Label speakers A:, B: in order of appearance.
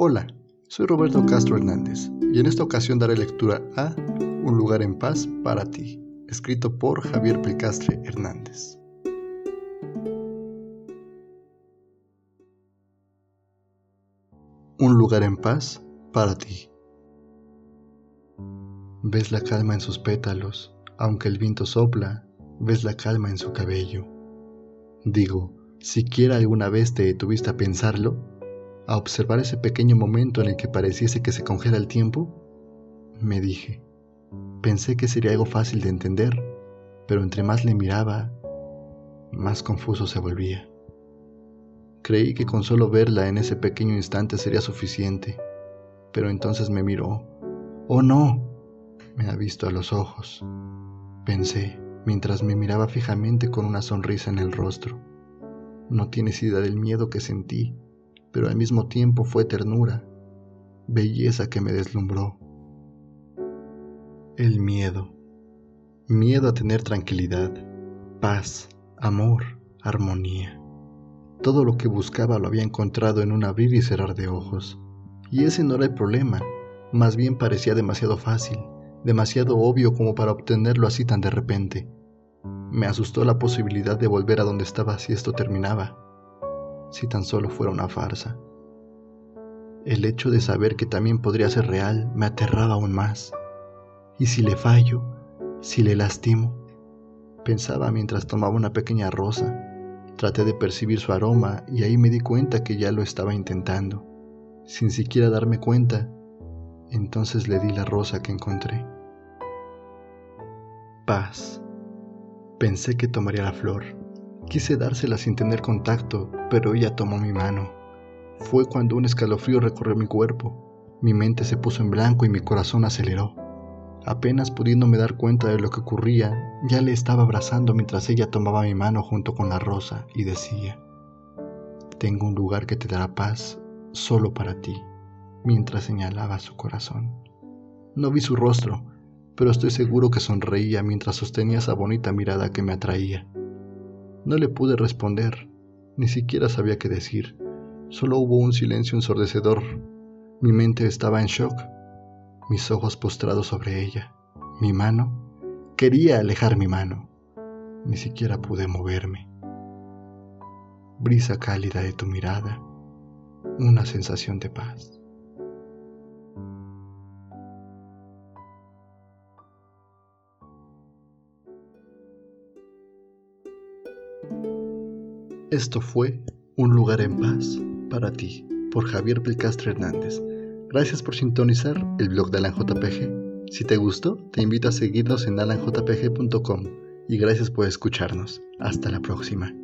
A: Hola, soy Roberto Castro Hernández y en esta ocasión daré lectura a Un lugar en paz para ti, escrito por Javier Pelcastre Hernández. Un lugar en paz para ti. Ves la calma en sus pétalos, aunque el viento sopla, ves la calma en su cabello. Digo, siquiera alguna vez te detuviste a pensarlo, a observar ese pequeño momento en el que pareciese que se congela el tiempo, me dije, pensé que sería algo fácil de entender, pero entre más le miraba, más confuso se volvía. Creí que con solo verla en ese pequeño instante sería suficiente, pero entonces me miró. ¡Oh no! Me ha visto a los ojos. Pensé, mientras me miraba fijamente con una sonrisa en el rostro. No tienes idea del miedo que sentí, pero al mismo tiempo fue ternura, belleza que me deslumbró. El miedo. Miedo a tener tranquilidad, paz, amor, armonía. Todo lo que buscaba lo había encontrado en un abrir y cerrar de ojos. Y ese no era el problema, más bien parecía demasiado fácil, demasiado obvio como para obtenerlo así tan de repente. Me asustó la posibilidad de volver a donde estaba si esto terminaba, si tan solo fuera una farsa. El hecho de saber que también podría ser real me aterraba aún más. ¿Y si le fallo? ¿Si le lastimo? Pensaba mientras tomaba una pequeña rosa. Traté de percibir su aroma y ahí me di cuenta que ya lo estaba intentando. Sin siquiera darme cuenta, entonces le di la rosa que encontré. Paz. Pensé que tomaría la flor. Quise dársela sin tener contacto, pero ella tomó mi mano. Fue cuando un escalofrío recorrió mi cuerpo. Mi mente se puso en blanco y mi corazón aceleró. Apenas pudiéndome dar cuenta de lo que ocurría, ya le estaba abrazando mientras ella tomaba mi mano junto con la rosa y decía, Tengo un lugar que te dará paz solo para ti, mientras señalaba su corazón. No vi su rostro, pero estoy seguro que sonreía mientras sostenía esa bonita mirada que me atraía. No le pude responder, ni siquiera sabía qué decir. Solo hubo un silencio ensordecedor. Mi mente estaba en shock, mis ojos postrados sobre ella. Mi mano quería alejar mi mano. Ni siquiera pude moverme. Brisa cálida de tu mirada, una sensación de paz. Esto fue Un lugar en paz para ti por Javier Pelcastre Hernández. Gracias por sintonizar el blog de Alan JPG. Si te gustó, te invito a seguirnos en alanjpg.com y gracias por escucharnos. Hasta la próxima.